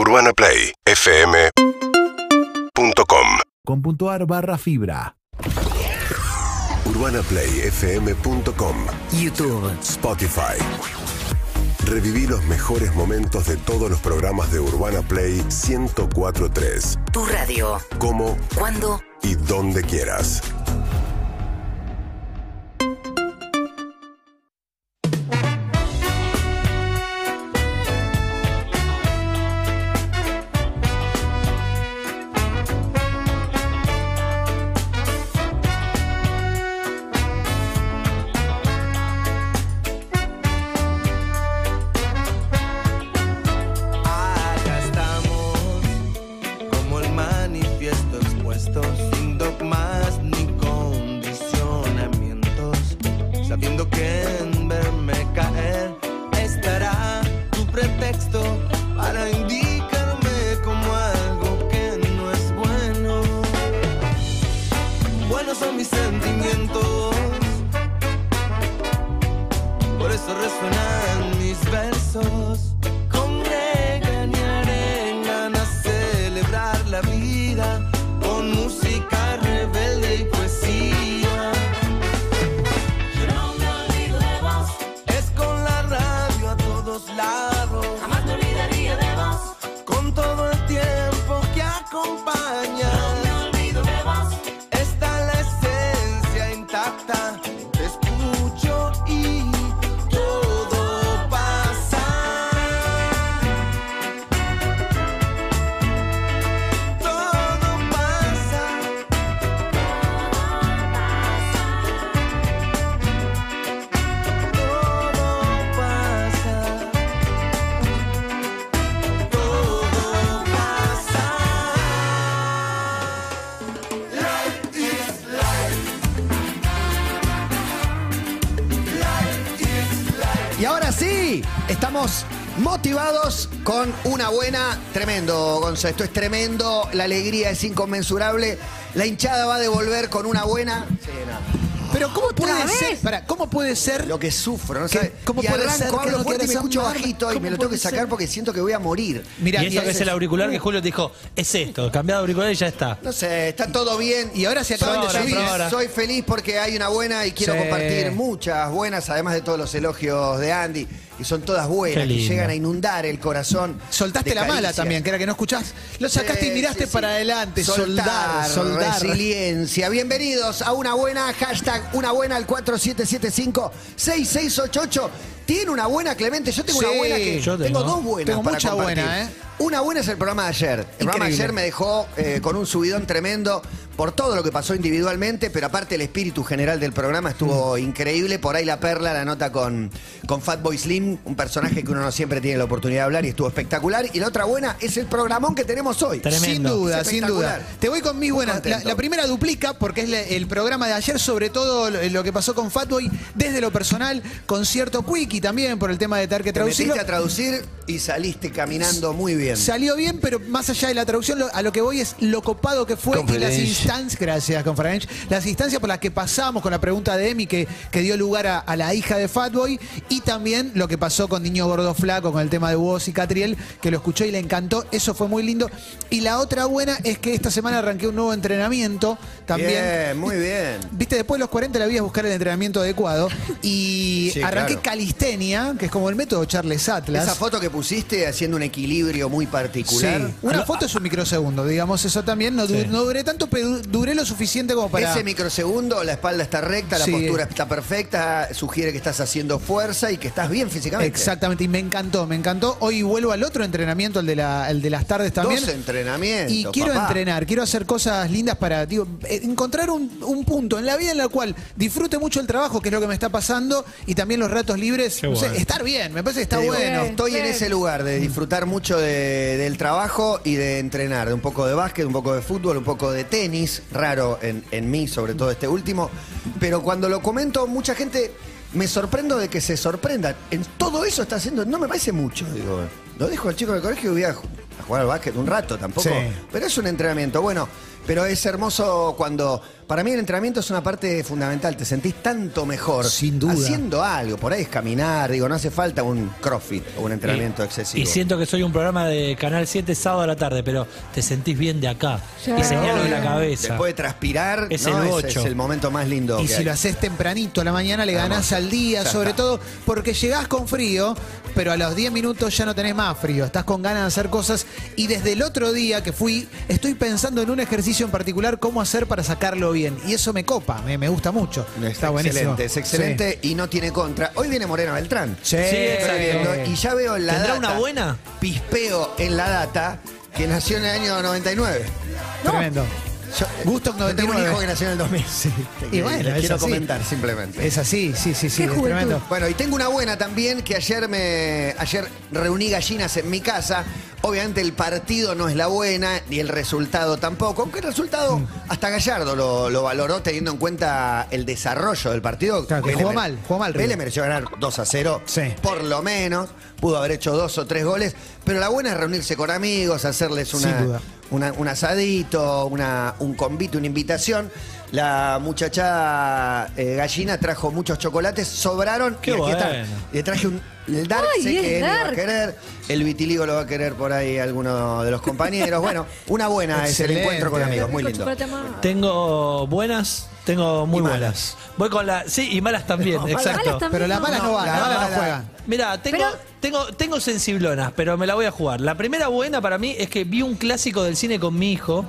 UrbanaPlayFM.com con punto ar barra fibra. UrbanaPlayFM.com YouTube. Spotify. Reviví los mejores momentos de todos los programas de Urbana Play 1043. Tu radio. Como Cuando y donde quieras. Con música rebelde motivados con una buena. Tremendo, Gonzo. Esto es tremendo. La alegría es inconmensurable. La hinchada va a devolver con una buena. Sí, no. Pero ¿cómo puede vez? ser? Pará, ¿cómo puede ser? Lo que sufro, ¿no ¿Qué- sabes? cómo y puede arranco, ser hablo no fuerte y me escucho amar? bajito y ¿Cómo me lo tengo que sacar ser? porque siento que voy a morir. Mira, y eso que es el auricular que Julio te dijo, es esto, cambiado de auricular y ya está. No sé, está todo bien. Y ahora se acaban de subir. Soy feliz porque hay una buena y quiero Sí. compartir muchas buenas, además de todos los elogios de Andy, son todas buenas, que llegan a inundar el corazón. Soltaste la mala también, que era que no escuchás. Lo sacaste y miraste sí, sí. para adelante. Soltar, soldar, soldar. resiliencia. Bienvenidos a una buena, hashtag una buena al 4775-6688. Tiene una buena, Clemente. Yo tengo Sí, una buena que. yo tengo. tengo. dos buenas. Tengo para mucha compartir. buena, ¿eh? Una buena es el programa de ayer. El programa de Increíble. ayer me dejó eh, con un subidón tremendo por todo lo que pasó individualmente, pero aparte el espíritu general del programa estuvo Mm. increíble. Por ahí la perla, la nota con, con Fatboy Slim, un personaje que uno no siempre tiene la oportunidad de hablar y estuvo espectacular. Y la otra buena es el programón que tenemos hoy. Tremendo. Sin duda, Es sin espectacular. duda. Te voy con mis Muy buenas. La, contento. la primera duplica porque es la- el programa de ayer, sobre todo lo, lo que pasó con Fatboy, desde lo personal, concierto Quickie también por el tema de tener que Te traducirlo. metiste a traducir y saliste caminando muy bien. Salió bien, pero más allá de la traducción, lo- a lo que voy es lo copado que fue y las instancias, gracias, Conferench, las instancias por las que pasamos con la pregunta de Emi que, que dio lugar a, a la hija de Fatboy y también lo que pasó con Niño Gordo Flaco, con el tema de Woz y Catriel, que lo escuchó y le encantó, eso fue muy lindo. Y la otra buena es que esta semana arranqué un nuevo entrenamiento también. Bien, muy bien. Viste, después de los 40 la vida es buscar el entrenamiento adecuado y Sí, arranqué claro. calistenia, que es como el método Charles Atlas. Esa foto que pusiste haciendo un equilibrio muy particular. Sí, una foto es un microsegundo, digamos eso también. No, du- Sí. no duré tanto, pero du- duré lo suficiente como para. Ese microsegundo, la espalda está recta, la Sí. postura está perfecta, sugiere que estás haciendo fuerza y que estás bien físicamente. Exactamente, y me encantó, me encantó. Hoy vuelvo al otro entrenamiento, el de, la, el de las tardes también. Dos entrenamientos. Y quiero papá. entrenar, quiero hacer cosas lindas para digo, eh, encontrar un, un punto en la vida en la cual disfrute mucho el trabajo, que es lo que me está pasando, y también los ratos libres. No sé, estar bien, me parece que está digo, bueno. Estoy en ese lugar de disfrutar mucho de- del trabajo y de entrenar, de un poco de básquet, un poco de fútbol, un poco de tenis, raro en, en mí, sobre todo este último. Pero cuando lo comento, mucha gente me sorprendo de que se sorprenda. En todo eso está haciendo, no me parece mucho, digo. Lo dejo al chico del colegio y voy a, ju- a jugar al básquet un rato, tampoco. Sí. Pero es un entrenamiento, bueno. Pero es hermoso cuando para mí el entrenamiento es una parte fundamental. Te sentís tanto mejor Sin duda. haciendo algo. Por ahí es caminar, digo, no hace falta un crossfit o un entrenamiento Y- excesivo. Y siento que soy un programa de Canal 7 sábado a la tarde, pero te sentís bien de acá. Y señalo de la cabeza. Después de transpirar, Es ¿no? el es el momento más lindo. Y que si hay. lo haces tempranito a la mañana, le ganás al día, Ya sobre está. todo porque llegás con frío, pero a los 10 minutos ya no tenés más frío. Estás con ganas de hacer cosas. Y desde el otro día que fui, estoy pensando en un ejercicio en particular, cómo hacer para sacarlo bien. Y eso me copa, me, me gusta mucho. Es Está buenísimo. excelente, es excelente y no tiene contra. Hoy viene Morena Beltrán. Sí, Sí, y ya veo en la ¿Tendrá data, una buena? Pispeo en la data que nació en el año 99. Tremendo. Yo, Gusto yo tengo un 99. hijo que nació en el 2000. Sí. Y bueno, quiero así. comentar simplemente. Es así, sí, sí, sí, Qué es juventud. tremendo. Bueno, y tengo una buena también, que ayer me ayer reuní gallinas en mi casa. Obviamente el partido no es la buena, ni el resultado tampoco. Aunque el resultado, Mm. hasta Gallardo lo, lo valoró teniendo en cuenta el desarrollo del partido. Claro, que jugó mal, jugó mal, Vélez mereció ganar 2 a 0, Sí. por lo menos. Pudo haber hecho dos o tres goles. Pero la buena es reunirse con amigos, hacerles una, Sin duda. Una- un asadito, una, un convite, una invitación. La muchacha eh, gallina trajo muchos chocolates, sobraron Qué y aquí están. bueno. Le traje un el dark, Ay, sé que él iba a dark. querer, el vitiligo lo va a querer por ahí alguno de los compañeros. Bueno, una buena es el encuentro con amigos, muy lindo. Tengo buenas, tengo muy malas. buenas. Voy con la. Sí, y malas también, No, malas exacto. Malas también. Pero las malas no, No, van, la las malas mala- no juegan. Mira, tengo, Pero- tengo, tengo sensiblonas, pero me la voy a jugar. La primera buena para mí es que vi un clásico del cine con mi hijo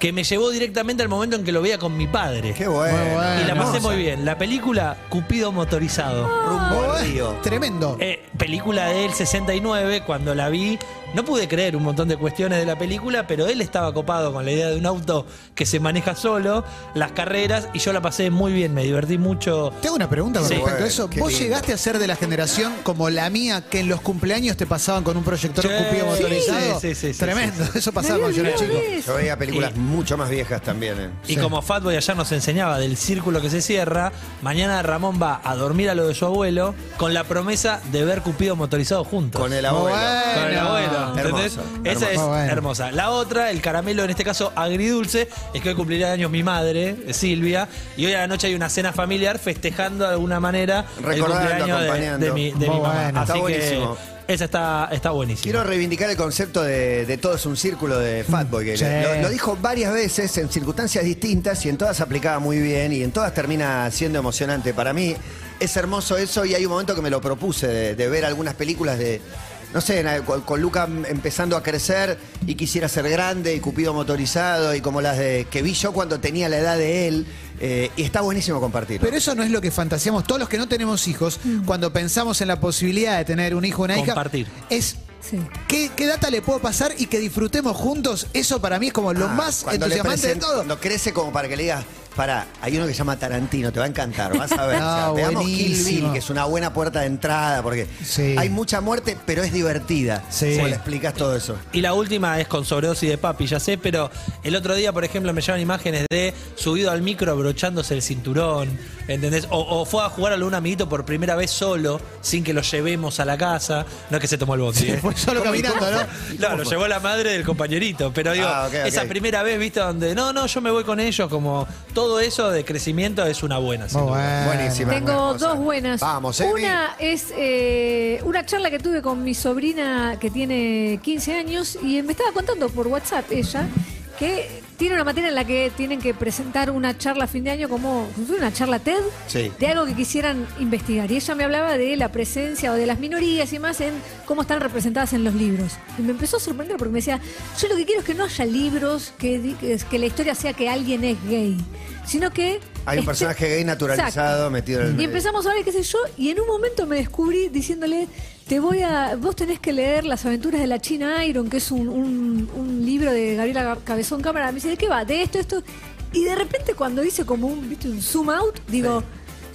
que me llevó directamente al momento en que lo veía con mi padre. Qué bueno. Y la pasé hermosa. muy bien. La película Cupido Motorizado. Rumbo al río. Tremendo. Eh, película del 69, cuando la vi, no pude creer un montón de cuestiones de la película, pero él estaba copado con la idea de un auto que se maneja solo, las carreras, y yo la pasé muy bien, me divertí mucho. Te hago una pregunta con Sí. respecto a eso. qué ¿Vos lindo. llegaste a ser de la generación como la mía que en los cumpleaños te pasaban con un proyector Sí, cupido motorizado? sí, sí, sí, Tremendo. sí, sí. Eso pasaba cuando yo era chico. Yo veía películas Y- mucho más viejas también. eh. Y Sí. como Fatboy ayer nos enseñaba del círculo que se cierra, mañana Ramón va a dormir a lo de su abuelo con la promesa de ver Cupido motorizado juntos. Con el abuelo. Bueno. Con el abuelo, ¿entendés? Hermoso, Esa es. Bueno. hermosa. La otra, el caramelo, en este caso agridulce, es que hoy cumplirá años mi madre, Silvia, y hoy a la noche hay una cena familiar festejando de alguna manera Recordando, el cumpleaños de, acompañando. de mi, de Muy mi mamá. bueno. Así Está que buenísimo. esa está, está buenísima. Quiero reivindicar el concepto de, de todo es un círculo de Fatboy. que Sí. lo, lo dijo varias veces en circunstancias distintas y en todas aplicaba muy bien y en todas termina siendo emocionante. Para mí es hermoso eso y hay un momento que me lo propuse de, de ver algunas películas de. No sé, con, con Luca empezando a crecer y quisiera ser grande y Cupido motorizado y como las de que vi yo cuando tenía la edad de él. eh, y está buenísimo compartirlo. Pero eso no es lo que fantaseamos todos los que no tenemos hijos cuando pensamos en la posibilidad de tener un hijo o una hija. Compartir. Es Sí. ¿Qué, qué data le puedo pasar y que disfrutemos juntos? Eso para mí es como lo Ah, más cuando le entusiasmante de todo. Cuando crece como para que le digas, para, hay uno que se llama Tarantino, te va a encantar, vas a ver. No, O sea, veamos Kill. Bill, que es una buena puerta de entrada, porque Sí. hay mucha muerte, pero es divertida. Sí. Como le explicas todo eso. Y la última es con sobredosis de papi, ya sé, pero el otro día, por ejemplo, me llevan imágenes de subido al micro abrochándose el cinturón, ¿entendés? O, o fue a jugar a un amiguito por primera vez solo, sin que lo llevemos a la casa. No es que se tomó el bondi, ¿eh? Fue solo ¿Cómo y caminando, ¿no? No, lo llevó la madre del compañerito, pero digo, Ah, esa primera vez, viste, donde no, no, yo me voy con ellos, como todo eso de crecimiento es una buena. sin Muy duda. bueno. Buenísima. Tengo hermosa. dos buenas. Vamos, Emi. Una es eh, una charla que tuve con mi sobrina que tiene 15 años y me estaba contando por WhatsApp ella que tiene una materia en la que tienen que presentar una charla a fin de año como una charla TED Sí. de algo que quisieran investigar. Y ella me hablaba de la presencia o de las minorías y más en cómo están representadas en los libros. Y me empezó a sorprender porque me decía, yo lo que quiero es que no haya libros que, que la historia sea que alguien es gay, sino que... Hay un esté- personaje gay naturalizado Exacto. metido en el Y medio. empezamos a hablar, qué sé yo, y en un momento me descubrí diciéndole, te voy a, vos tenés que leer Las aventuras de la China Iron, que es un, un- un libro de Gabriela Cabezón Cámara. Me dice, ¿de qué va? De esto, esto. Y de repente cuando hice como un, ¿viste? un zoom out, digo,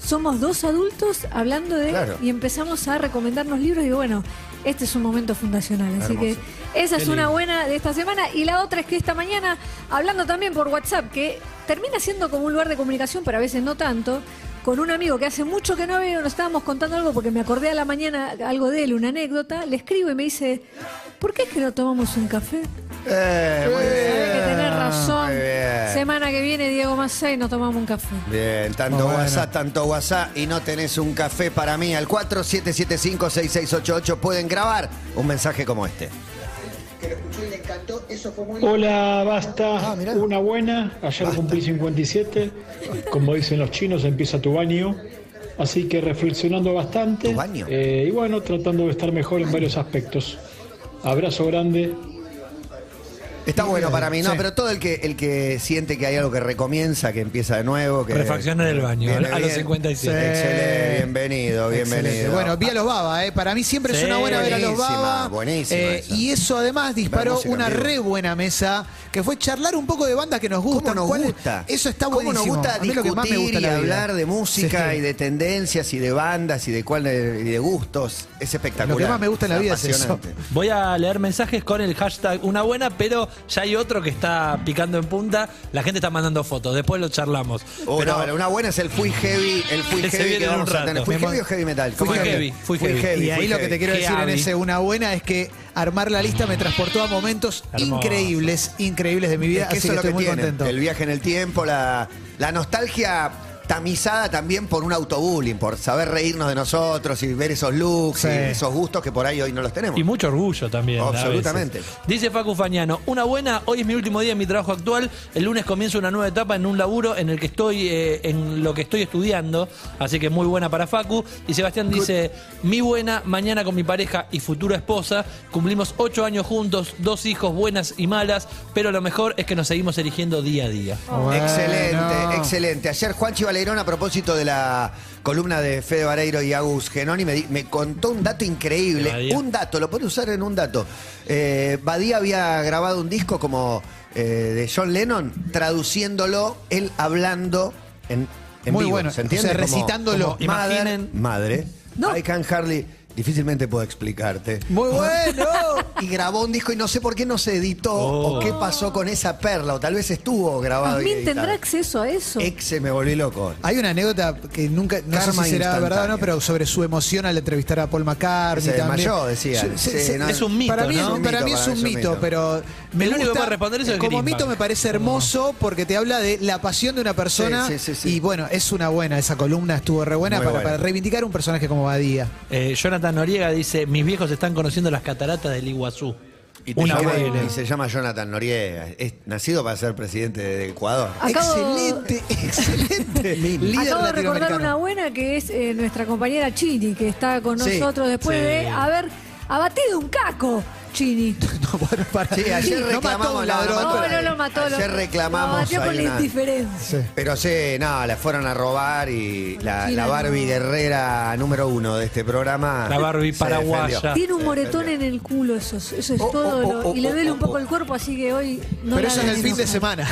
somos dos adultos hablando de... Claro. Y empezamos a recomendarnos libros y digo, bueno, este es un momento fundacional. Así Hermoso. que esa es una lindo. buena de esta semana. Y la otra es que esta mañana, hablando también por WhatsApp, que termina siendo como un lugar de comunicación, pero a veces no tanto, con un amigo que hace mucho que no veo, nos estábamos contando algo porque me acordé a la mañana algo de él, una anécdota, le escribo y me dice, ¿por qué es que no tomamos un café? Eh, muy Sabés que tenés bien. razón. Muy bien. Semana que viene, Diego Massa y nos tomamos un café. Bien, tanto bueno. WhatsApp, tanto WhatsApp y no tenés un café para mí. Al 4775-6688 pueden grabar un mensaje como este. Hola, basta. Ah, mirá. Una buena. Ayer cumplí 57. Como dicen los chinos, empieza tu baño. Así que reflexionando bastante. ¿Tu baño? eh, y bueno, tratando de estar mejor en varios aspectos. Abrazo grande. Está bueno para mí, no, Sí. pero todo el que el que siente que hay algo que recomienza, que empieza de nuevo, que Refacciona en el baño, Viene a los bien. 57. Excelente, bienvenido, bienvenido. Excelente. Bueno, vi a los Baba, ¿eh? para mí siempre es Sí, una buena ver a los buenísima, Baba. buenísima Eh, esa. y eso además disparó música una en vivo. re buena mesa, que fue charlar un poco de bandas que nos gustan. ¿Cómo nos gusta? Eso está ¿Cómo buenísimo. nos gusta a mí lo que más me gusta discutir en y la vida. hablar de música Sí. y de tendencias y de bandas y de cuál y de gustos? Es espectacular. Lo que más me gusta en la vida es eso. apasionante. Voy a leer mensajes con el hashtag una buena, pero ya hay otro que está picando en punta. La gente está mandando fotos, después lo charlamos. Oh, pero no, una buena es el Fui Heavy, el Fui Heavy que vamos a tener. ¿Fui Heavy o Heavy Metal? Heavy, fui heavy. Y ahí fui lo que te quiero decir en ese una buena es que armar la lista me transportó a momentos Hermoso. increíbles, increíbles de mi vida. Es que así eso es que lo que estoy muy tiene. contento. El viaje en el tiempo, la, la nostalgia tamizada también por un autobullying, por saber reírnos de nosotros y ver esos looks Sí. y esos gustos que por ahí hoy no los tenemos. Y mucho orgullo también. Absolutamente. Dice Facu Fañano, una buena, hoy es mi último día en mi trabajo actual, el lunes comienza una nueva etapa en un laburo en el que estoy, eh, en lo que estoy estudiando, así que muy buena para Facu. Y Sebastián dice, mi buena, mañana con mi pareja y futura esposa, cumplimos ocho años juntos, dos hijos buenas y malas, pero lo mejor es que nos seguimos eligiendo día a día. Bueno. Excelente, excelente. Ayer Juanchi A propósito de la columna de Fede Vareiro y Agus Genoni, me, di- me contó un dato increíble. Badía. Un dato, lo puede usar en un dato. Eh, Badía había grabado un disco como eh, de John Lennon, traduciéndolo, él hablando en, en Muy vivo. bueno, ¿Se o entiende? sea, Como- recitándolo. como Mother, Imaginen- madre. No. I can hardly. Difícilmente puedo explicarte. Muy bueno. Y grabó un disco y no sé por qué no se editó Oh. o qué pasó con esa perla, o tal vez estuvo grabado. ¿También tendrá acceso a eso? Exe me volví loco. Hay una anécdota que nunca, no Karma sé si será verdad o no, pero sobre su emoción al entrevistar a Paul McCartney. Se desmayó, Sí, no, es un mito, Para mí, ¿no? es, Un para mito, mí es para un mí es un mito, mito. pero me El único que gusta- puede responder eso es Como mito me parece hermoso porque te habla de la pasión de una persona Sí, sí, sí, sí. y bueno, es una buena, esa columna estuvo re buena para, buena. para reivindicar un personaje como Badía. Eh, Jonathan Noriega dice, mis viejos están conociendo las cataratas del Iguazú. Y, te Una llama- buena. y se llama Jonathan Noriega. Es nacido para ser presidente de Ecuador. Acabo- Excelente, excelente. Líder Acabo de recordar latinoamericano. una buena que es eh, nuestra compañera Chini, que está con Sí, nosotros después sí. de haber abatido un caco, Chini. No, bueno, para- Sí, ayer no reclamamos mató a un ladrón. No, no lo mató. lo- ayer reclamamos Lo batió con ahí la una- indiferencia. Pero sí, no, la fueron a robar y la, Sí, la la Barbie no. Guerrera número uno de este programa. La Barbie se paraguaya. defendió. Tiene un moretón en el culo, eso, es- eso es Oh, todo. oh, lo- oh, y le oh, duele oh, un poco oh. el cuerpo, así que hoy no Pero la eso es el fin de enojar. semana.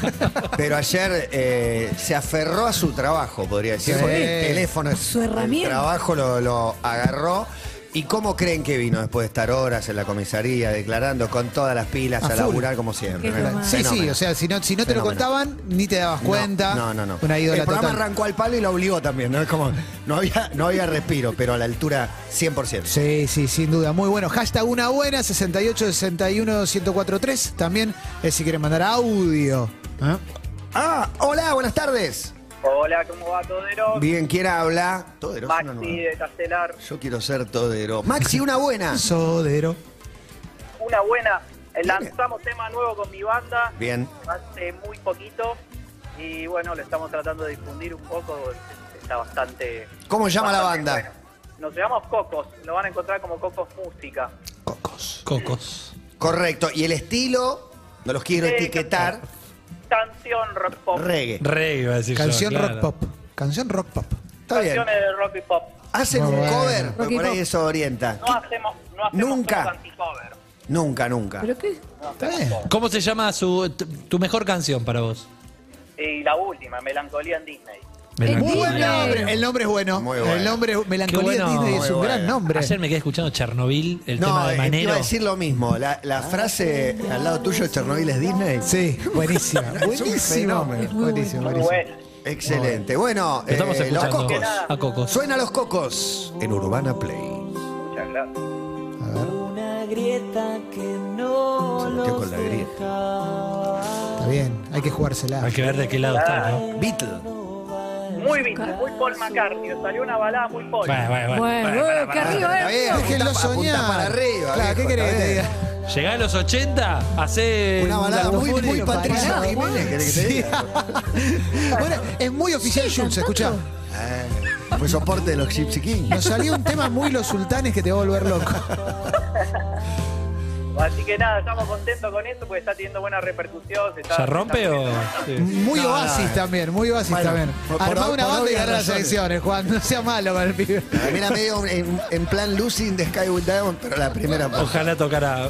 Pero ayer eh, se aferró a su trabajo, podría decir, Sí. porque el teléfono, Su el herramienta. trabajo lo, lo agarró. ¿Y cómo creen que vino después de estar horas en la comisaría declarando con todas las pilas A a, laburar como siempre? Sí, sí, o sea, si no, si no te lo contaban, ni te dabas cuenta. No, no, no. Una ídola el programa total. arrancó al palo y lo obligó también, ¿no? Es como, no había, no había respiro, pero a la altura 100%. Sí, sí, sin duda. Muy bueno. Hashtag una buena, 68 61 1043. También eh, si quieren mandar audio. ¿eh? Ah, hola, buenas tardes. Hola, ¿cómo va Todero? Bien, ¿quién habla? Todero. Maxi de Castelar. Yo quiero ser todero. Maxi, una buena. Sodero. Una buena. Eh, Lanzamos tema nuevo con mi banda Bien. hace muy poquito y bueno, lo estamos tratando de difundir un poco. Está bastante. ¿Cómo llama la banda? bueno. Nos llamamos Cocos, lo van a encontrar como Cocos Música. Cocos. Cocos. Correcto. ¿Y el estilo? No los quiero Sí, etiquetar. Canción rock pop. Reggae. Rey, iba a decir yo, Canción claro. rock pop. Canción rock pop. Está bien. Canciones de rock y pop. Hacen Muy un bueno. cover, porque Rocky por ahí Pop. eso orienta. No hacemos, no hacemos Nunca. cosas anti-cover. Nunca, nunca. ¿Pero qué? No Está hacemos bien. cover. ¿Cómo se llama su, tu, tu mejor canción para vos? Y la última, Melancolía en Disney. Muy Disney. buen nombre. El nombre es bueno. Muy bueno. El nombre Qué Melancolía bueno. Disney es Muy un bueno. gran nombre. Ayer me quedé escuchando Chernobyl, el tema No, de eh, te Manero. iba a decir lo mismo. La, la frase al lado tuyo de Chernobyl es Disney. Sí, buenísima. Es un buenísimo. fenómeno. Buenísimo, Muy buenísimo. Excelente. Bueno, Lo estamos eh, los escuchando cocos. a Cocos. Suena los cocos en Urbana Play. Muchas gracias. A ver. Una grieta que no metió con la grieta. Está bien, hay que jugársela. Hay que ver de qué lado está, ¿no? Beatle. Muy Beatles, muy Paul McCartney. Salió una balada muy Paul. Bueno, bueno, bueno. Bueno, bueno, bueno, bueno, que bueno. arriba, Está eh. Déjenlo soñar. para arriba. Claro, ¿qué querés que te diga? Llegá a los 80, hace. Una balada muy, muy Patricia Jiménez, ¿querés que te diga? Bueno, es muy oficial Schultz, escuchá. Eh, Fue soporte de los Gypsy Kings. Nos salió un tema muy los sultanes que te va a volver loco. Así que nada, estamos contentos con eso porque está teniendo buena repercusión. se está- ¿Ya rompe está o.? sí. Muy No, oasis no. también, muy oasis Bueno, también. por- una por banda y ganar las elecciones, Juan. No sea malo para el pibe. Mira, medio en, en plan Lucy in the Sky with Diamond, pero la primera parte. Ojalá tocara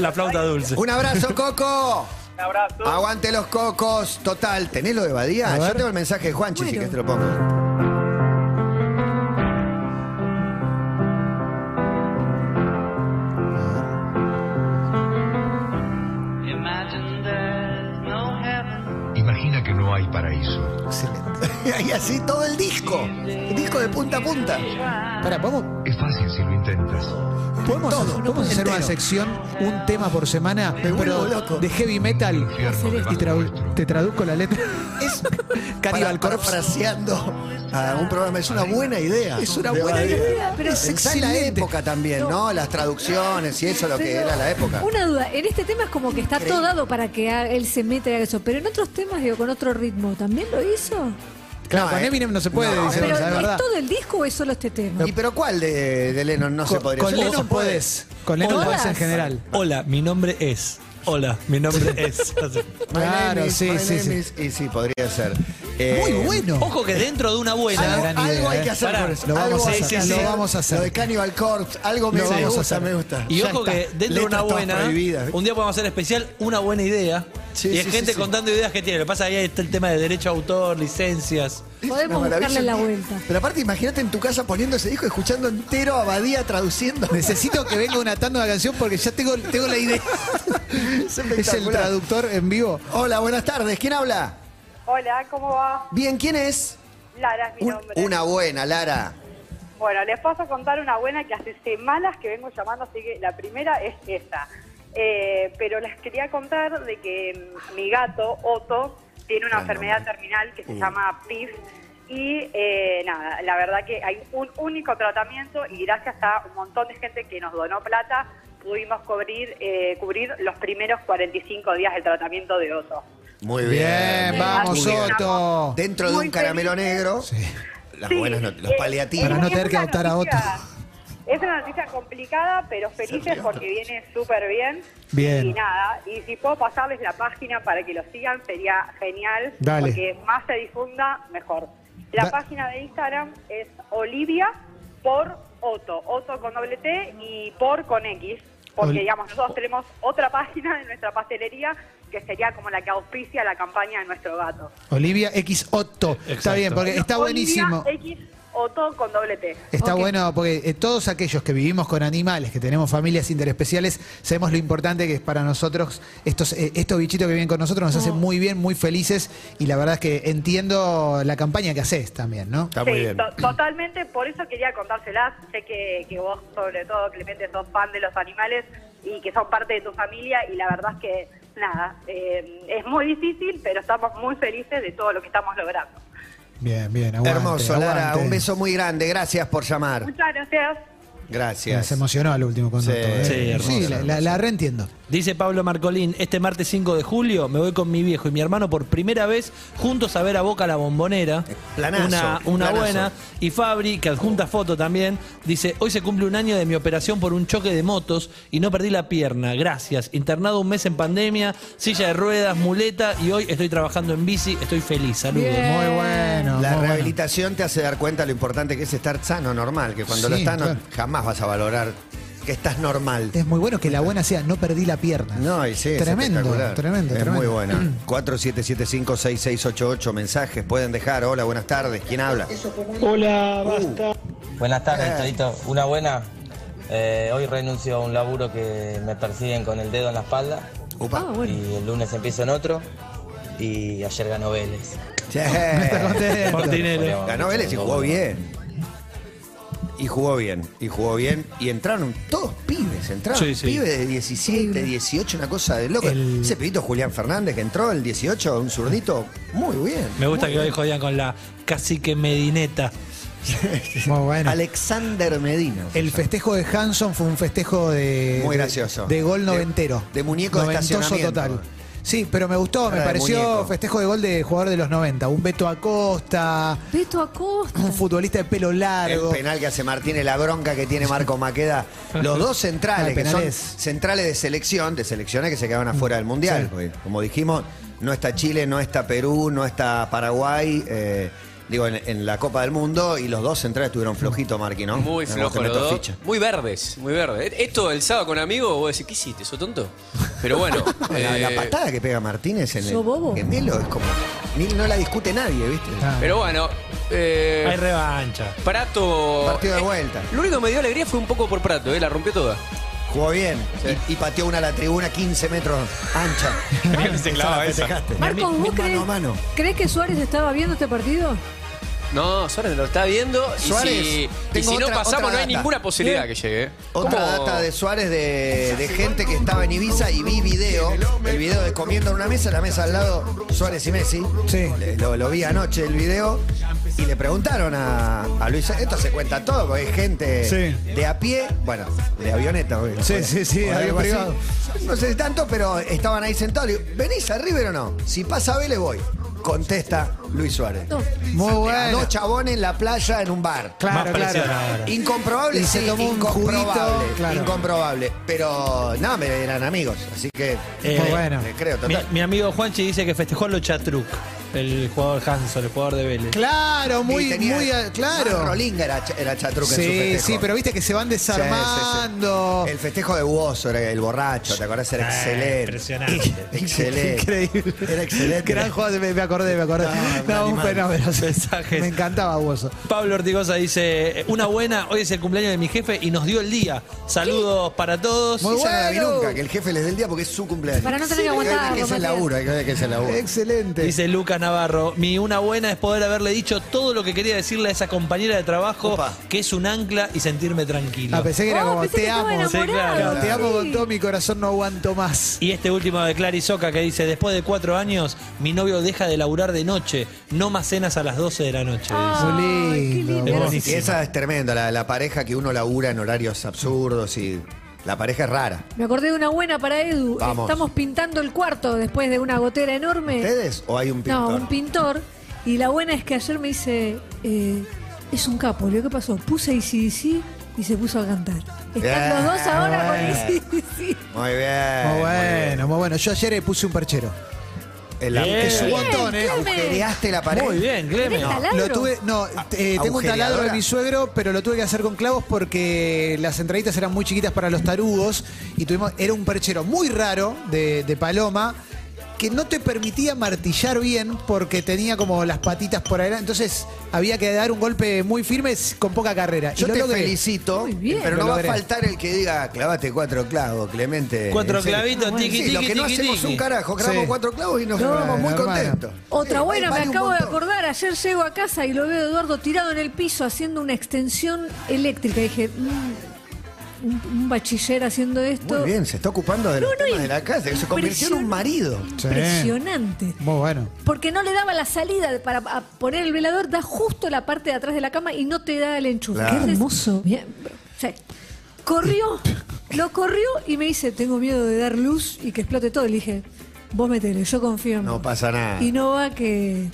la flauta dulce. Un abrazo, Coco. Un abrazo. Aguante los cocos. Total, ¿tenés lo de Badía? Yo tengo el mensaje de Juanchi, si Bueno. querés te lo pongo. Y así todo el disco. El disco de punta a punta. Pará, ¿podemos, Es fácil si lo intentas. podemos, Todo, podemos hacer una sección, un tema por semana, pero loco. de heavy metal? Y tradu- te traduzco la letra. Es Cannibal para- parafraseando a un programa. Es una buena idea. Es una buena Badía. idea. Pero es la época también, ¿no? Las traducciones y eso, lo que Pero era la época. Una duda, en este tema es como que está todo dado para que él se meta y haga eso, pero en otros temas, digo, con otro ritmo, ¿también lo hizo? Claro, No, con eh. Eminem no se puede, No, dice pero Gonzalo, ¿es es verdad. todo el disco o es solo este tema? ¿Y pero cuál de, de Lennon no se podría con hacer? Lennon podés. Con Lennon podés en general. Hola, mi nombre es. Hola, mi nombre es. Claro, is- sí, sí, sí. is- Y sí, podría ser. Eh, Muy bueno. Ojo que dentro de una buena. Algo, gran algo idea, hay eh. que hacer Pará, con eso. lo vamos Algo a hacer, que lo hacer. vamos a hacer. Lo de Cannibal Corpse, algo me, Lo gusta, hacer. me gusta. Y Ya ojo está. que dentro de una buena, un día podemos hacer especial una buena idea. Sí, y hay sí, gente sí, sí. contando ideas que tiene. Lo que pasa es que ahí está el tema de derecho a autor, licencias. Podemos Una buscarle la vuelta. Pero aparte, imagínate en tu casa poniendo ese disco, escuchando entero a Badía traduciendo. Necesito que venga una tanda de canción porque ya tengo, tengo la idea. es Es el traductor en vivo. Hola, buenas tardes. ¿Quién habla? Hola, ¿cómo va? Bien, ¿quién es? Lara es mi Un- nombre. una buena, Lara. Bueno, les paso a contar una buena que hace semanas que vengo llamando, así que la primera es esta. Eh, pero les quería contar de que mm, mi gato, Otto, tiene una enfermedad nombre. terminal que se Uh. llama PIF. Y eh, nada, la verdad que hay un único tratamiento y gracias a un montón de gente que nos donó plata, pudimos cubrir, eh, cubrir los primeros 45 días del tratamiento de Otto. Muy bien. Bien, vamos. Soto. Dentro de un caramelo negro. Sí. Las Sí, buenas los eh, paliativos. Para no tener que adoptar a Otto. Es una noticia complicada, pero felices porque viene súper bien. Bien. Y nada, y si puedo pasarles la página para que lo sigan, sería genial. Dale. Porque más se difunda, mejor. La Da- página de Instagram es Olivia por Otto. Otto con doble T y por con X. Porque, Ol- digamos, nosotros tenemos otra página de nuestra pastelería que sería como la que auspicia la campaña de nuestro gato. Olivia X Otto. Está bien, porque está Olivia buenísimo. X Otto con doble T. Está bueno porque eh, todos aquellos que vivimos con animales, que tenemos familias interespeciales, sabemos lo importante que es para nosotros estos, eh, estos bichitos que viven con nosotros, nos hacen muy bien, muy felices y la verdad es que entiendo la campaña que haces también, ¿no? Está muy sí, bien. to- totalmente, por eso quería contárselas. Sé que, que vos, sobre todo, Clemente, sos fan de los animales y que son parte de tu familia y la verdad es que, nada, eh, es muy difícil, pero estamos muy felices de todo lo que estamos logrando. Bien, bien, aguante, Hermoso, Lara. aguante. Un beso muy grande. Gracias por llamar. Muchas gracias. Gracias. Se emocionó al último con Sí, ¿eh? sí, la, la- la reentiendo. Dice Pablo Marcolín, este martes 5 de julio me voy con mi viejo y mi hermano por primera vez juntos a ver a Boca la Bombonera. Planazo, una una planazo. buena. Y Fabri, que adjunta foto también, dice, hoy se cumple un año de mi operación por un choque de motos y no perdí la pierna. Gracias. Internado un mes en pandemia, silla de ruedas, muleta y hoy estoy trabajando en bici. Estoy feliz. Saludos. Bien. Muy bueno. La muy bueno. rehabilitación te hace dar cuenta lo importante que es estar sano, normal, que cuando Sí, lo estás no- claro. Jamás vas a valorar que estás normal. Es muy bueno que la buena sea, no perdí la pierna. No, y sí, es tremendo, tremendo, Es tremendo. muy buena. 47756688 mensajes pueden dejar. Hola, buenas tardes. ¿Quién habla? Hola, basta. Buenas tardes, Eh. Torito. Una buena. Eh, hoy renuncio a un laburo que me persiguen con el dedo en la espalda Upa. Ah, bueno. y el lunes empiezo en otro y ayer ganó Vélez. Podríamos Ganó Vélez y jugó bien. Y jugó bien, y jugó bien. Y entraron todos pibes, entraron Sí, sí. pibes de 17, 18, una cosa de loco. El- Ese pibito Julián Fernández que entró, el 18, un zurdito, muy bien. Me gusta que hoy bien. jodían con la cacique Medineta. Muy bueno. Alexander Medina. El festejo de Hanson fue un festejo de. Muy gracioso. De, gol noventero. de muñeco de estacionamiento. total. Sí, pero me gustó, Cara me de pareció muñeco. festejo de gol de jugador de los 90. Un Beto Acosta, Beto Acosta. un futbolista de pelo El largo. penal que hace Martínez, la bronca que tiene Marco Maqueda. Los dos Ah, centrales, el que son es- centrales de selección, de selecciones que se quedaban afuera del Mundial. Porque, como dijimos, no está Chile, no está Perú, no está Paraguay. eh, digo, en, en la Copa del Mundo. Y los dos centrales estuvieron flojitos, Marqui, ¿no? Muy No, flojo te los dos. ficha. Muy verdes, muy verdes. Esto el sábado con amigos, vos decís, ¿qué hiciste? ¿Sos tonto? Pero bueno. La, la eh, patada que pega Martínez en el ¿Sos bobo? gemelo es como. No la discute nadie, ¿viste? Ah. Pero bueno. eh, Hay revancha. Prato. Partido de eh, vuelta. Lo único que me dio alegría fue un poco por Prato, ¿eh? La rompió toda. Jugó bien. Sí. Y, y pateó una a la tribuna 15 metros ancha. Se clavaba esa. Marcos, ¿vos mano crees, a mano. crees que Suárez estaba viendo este partido? No, Suárez lo está viendo. Y Suárez, si, y tengo si no pasamos, otra no hay data. ninguna posibilidad que llegue. ¿eh? Otra ¿Cómo? data de Suárez de, de gente que estaba en Ibiza y vi video, el video de comiendo en una mesa, la mesa al lado, Suárez y Messi. Sí. Le- Lo, lo vi anoche el video y le preguntaron a, a Luis, esto se cuenta todo, porque hay gente Sí. de a pie, bueno, de avioneta. Sí, sí, sí, por avión algo así. privado. No sé si tanto, pero estaban ahí sentados. Le digo, ¿venís a River o no? Si pasa Vélez voy. Contesta Luis Suárez. No. Muy bueno. dos chabones en la playa en un bar. Claro, claro. Incomprobable, Y se sí, tomó un incomprobable, juguito, claro. incomprobable. Pero no, me eran amigos, así que Eh, Muy bueno. creo Mi, total. mi amigo Juanchi dice que festejó a Lochatruc, el jugador Hanson, el jugador de Vélez. Claro, muy, tenía- muy, a- claro. Rolinga era, ch- era Chatruc en su Sí, festejo. sí, pero viste que se van Sí, sí, sí. desarmando. El festejo de Buoso era el borracho, ¿te acordás? Era Ah, excelente. impresionante. Excelente. Increíble. Era excelente. Gran jugador, me, me acordé, me acordé. No, un No, un animal. fenómeno. Mensajes. Me encantaba Hueso. Pablo Ortigosa dice, una buena, hoy es el cumpleaños de mi jefe y nos dio el día. Saludos para todos. Esa no la vi bueno. nunca, que el jefe les dé el día porque es su cumpleaños. Para no tener que hay aguantarlo, que es el Matías. laburo, hay que ver que es el laburo. Excelente. Dice Lucas Navarro, mi una buena es poder haberle dicho todo lo que quería decirle a esa compañera de trabajo, Opa. que es un ancla y sentirme tranquilo. Ah, pensé que era Oh, como te amo. enamorado. Sí, claro. Te amo Sí. con todo mi corazón, no aguanto más. Y este último de Clarisoca que dice, después de cuatro años, mi novio deja de laburar de noche, no más cenas a las 12 de la noche. Ay, qué lindo, lindo. Es. Y esa es tremenda, la, la pareja que uno labura en horarios absurdos y la pareja es rara. Me acordé de una buena para Edu. Vamos. Estamos pintando el cuarto después de una gotera enorme. ¿Ustedes o hay un pintor? No, un pintor. Y la buena es que ayer me dice, eh, es un capo. ¿qué pasó? Puse ICDC y se puso a cantar. Están Bien, los dos ahora con ICDC. Muy bien. Muy muy bueno, muy bueno. Yo ayer puse un perchero. El- Bien. Que es un Bien, montón, ¿eh? Clemen. ¿Agujereaste la pared? Muy bien, Clemen. Lo tuve, no, eh, tengo un taladro de mi suegro, pero lo tuve que hacer con clavos porque las entraditas eran muy chiquitas para los tarugos y tuvimos, era un perchero muy raro de, de paloma que no te permitía martillar bien porque tenía como las patitas por adelante, entonces había que dar un golpe muy firme con poca carrera. Yo y lo te logré. felicito, Muy bien. pero Lo no va a logré. faltar el que diga, clavate cuatro clavos, Clemente. Cuatro En serio. clavitos, tiqui, Sí, lo tiqui, que no tiqui, hacemos tiqui. un carajo, clavamos Sí. cuatro clavos y nos No, vamos muy hermano. contentos. Otra buena, vale me un acabo de montón. acordar. Ayer llego a casa y lo veo a Eduardo tirado en el piso haciendo una extensión eléctrica. dije, mm, un, un bachiller haciendo esto. Muy bien, se está ocupando de los No, no, temas de la casa, se convirtió en un marido. Sí. Impresionante. Muy bueno. Porque no le daba la salida para poner el velador, da justo la parte de atrás de la cama y no te da el enchufe. Claro. Qué hermoso. Bien. Sí. Corrió, lo corrió y me dice, tengo miedo de dar luz y que explote todo. Y le dije, vos metele, yo confío en No vos". pasa nada. Y no va que...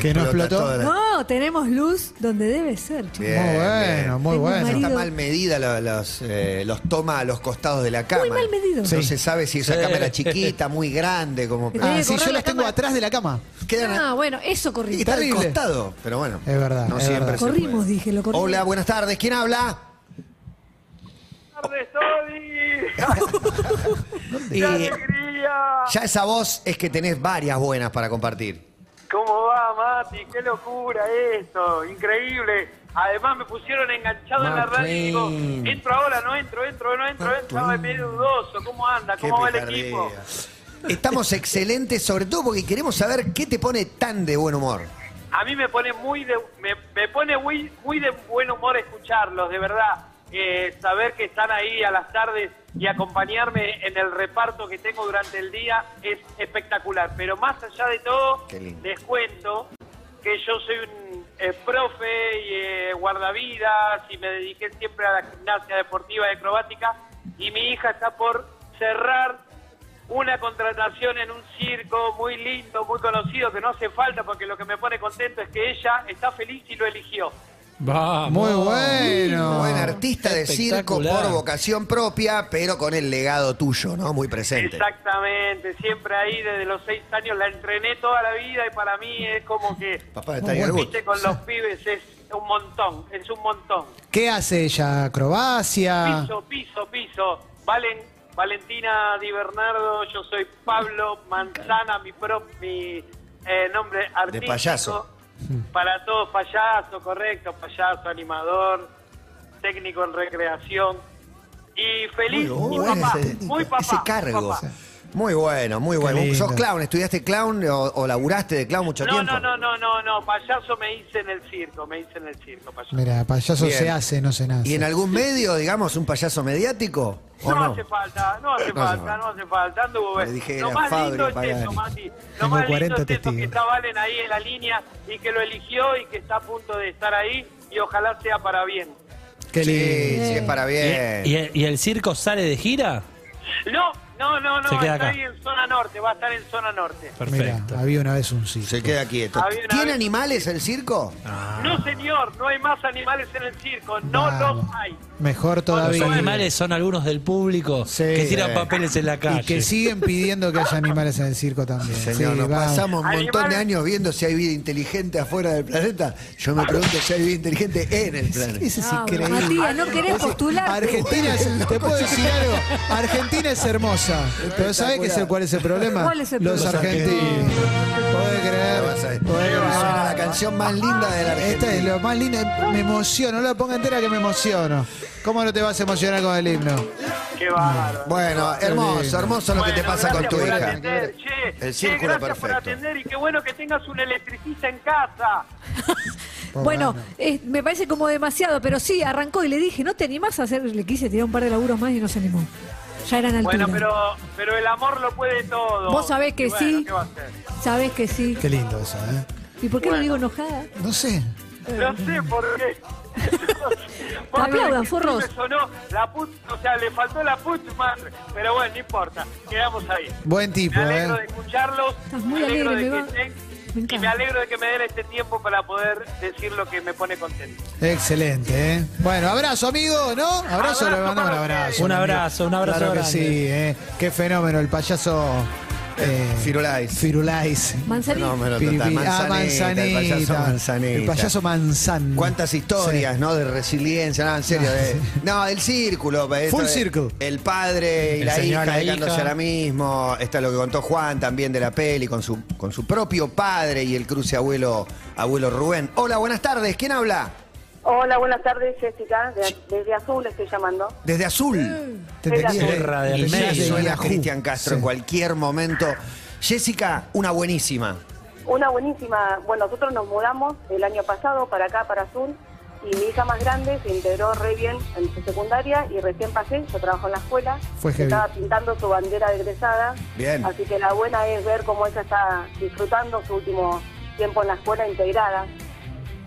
Que no explotó. No, tenemos luz donde debe ser. Bien, Muy bueno, bien. muy Tengo bueno. marido- Está mal medida lo- los, eh, los toma a los costados de la cama. Muy mal medido. No Sí. se sabe si esa Sí. cámara chiquita, muy grande, como... Que tenía Ah, que sí, correr yo la las tengo atrás de la cama. Quedan Ah, bueno, eso y está al terrible. costado, pero bueno. Es verdad, No es siempre verdad. se Corrimos, puede. dije, lo corrimos. Hola, buenas tardes. ¿Quién habla? tardes, Tony! Y ¡Qué alegría! ya esa voz es que tenés varias buenas para compartir. ¿Cómo va, Mati? ¡Qué locura esto! Increíble. Además me pusieron enganchado en la radio y digo, entro ahora, no entro, entro, no entro, entro. Estaba medio dudoso. ¿Cómo anda? Qué ¿Cómo va el equipo? Estamos excelentes, sobre todo porque queremos saber qué te pone tan de buen humor. a mí me pone muy de, me, me pone muy, muy de buen humor escucharlos, de verdad. Eh, saber que están ahí a las tardes y acompañarme en el reparto que tengo durante el día es espectacular. Pero más allá de todo, les cuento que yo soy un eh, profe y eh, guardavidas y me dediqué siempre a la gimnasia deportiva y acrobática y mi hija está por cerrar una contratación en un circo muy lindo, muy conocido, que no hace falta porque lo que me pone contento es que ella está feliz y lo eligió. Vamos. Muy bueno. Buen artista de circo por vocación propia, pero con el legado tuyo, ¿no? Muy presente. Exactamente, siempre ahí desde los seis años la entrené toda la vida y para mí es como que, Papá de Tiger Woods. viste, con los pibes es un montón, es un montón. ¿Qué hace ella? ¿Acrobacia? Piso, piso, piso. Valen, Valentina Di Bernardo, yo soy Pablo Manzana, mi propio mi, eh, nombre artístico. payaso. Para todos, payaso, correcto, payaso, animador, técnico en recreación. Y feliz, Muy y papá, ese, muy papá. ese cargo. papá. Muy bueno, muy bueno. lindo. ¿Sos clown? ¿Estudiaste clown o, o laburaste de clown mucho No, tiempo? no, no, no, no, no, payaso me hice en el circo, me hice en el circo, payaso. Mira, payaso Bien. se hace, no se nace. ¿Y en algún medio, digamos, un payaso mediático? ¿O No, no? hace falta, no hace No hace falta, falta. no hace falta. Anduvo, Le dije, lo más Fabri lindo es eso, Mati. Lo Tengo más lindo 40 es eso, que está Valen ahí en la línea y que lo eligió y que está a punto de estar ahí y ojalá sea para bien. Qué Sí, lindo. sí, es para ¿Y, bien. y- y el circo sale de gira? No, no, no, no, Se queda está acá. ahí en zona norte, va a estar en zona norte. Mira, Perfecto. había una vez un circo. Se queda quieto. Había una ¿Tiene vez- animales el circo? No, señor, no hay más animales en el circo, no Vamos. los hay. Mejor Los todavía. animales son algunos del público Sí. que tiran Sí. papeles en la calle. Y que siguen pidiendo que haya animales en el circo también. Señor, Sí, nos vamos. pasamos un montón de años viendo si hay vida inteligente afuera del planeta. Yo me pregunto si hay vida inteligente en el planeta. Ese es No, increíble. Matías, no querés postular. Argentina es, te puedo decir algo, Argentina es hermosa, pero ¿sabes qué es el, cuál es el problema? ¿Cuál es el Los argentinos. Podés creer, podés creer. Suena la canción más linda de la Esta Argentina. es lo más lindo, me emociono, no la ponga entera que me emociono. ¿Cómo no te vas a emocionar con el himno? Qué bárbaro. Bueno, hermoso, hermoso lo que te Bueno, pasa con tu por hija. atender, che. El Che, círculo gracias por perfecto. atender y qué bueno que tengas un electricista en casa. Bueno, eh, me parece como demasiado, pero sí, arrancó y le dije, ¿no te animás a hacer? Le quise tirar un par de laburos más y no se animó. Ya eran altura. Bueno, pero, pero el amor lo puede todo. Vos sabés que bueno, sí. ¿qué va a hacer? Sabés que sí. Qué lindo eso, ¿eh? ¿Y por qué lo digo enojada? No sé. No sé por qué. Que forros. la put, o sea, le faltó la put madre. Pero bueno, no importa. Quedamos ahí. Buen tipo, Me alegro ¿eh? de escucharlos. Estás muy me alegro alegre, de me que va- estén- me y me alegro de que me den este tiempo para poder decir lo que me pone contento. Excelente, ¿eh? Bueno, abrazo, amigo, ¿no? Abrazo, Abrazo le mandamos un abrazo. Un abrazo, un abrazo Claro que grande. sí, ¿eh? Qué fenómeno, el payaso. Eh, Firulais. Firulais. Manzanita. Total. ah, Manzanita, el payaso Manzanita. El payaso Manzan. Cuántas historias, ¿no? De resiliencia, no, en serio. de- no, el círculo. Full de- circle. El padre y El la señor, hija dedicándose ahora mismo. Está lo que contó Juan también de la peli con su, con su propio padre y el cruce abuelo, abuelo Rubén. Hola, buenas tardes. ¿Quién habla? Hola, buenas tardes, Jessica. De- desde Azul estoy llamando. Desde Azul. Te Desde tenía- Tierra de de suena. Cristian Castro en cualquier momento. Jessica, una buenísima. Una buenísima. Bueno, nosotros nos mudamos el año pasado para acá, para Azul, y mi hija más grande se integró re bien en su secundaria y recién pasé, yo trabajo en la escuela, Fue heavy. estaba pintando su bandera de egresada. Bien. Así que la buena es ver cómo ella está disfrutando su último tiempo en la escuela integrada.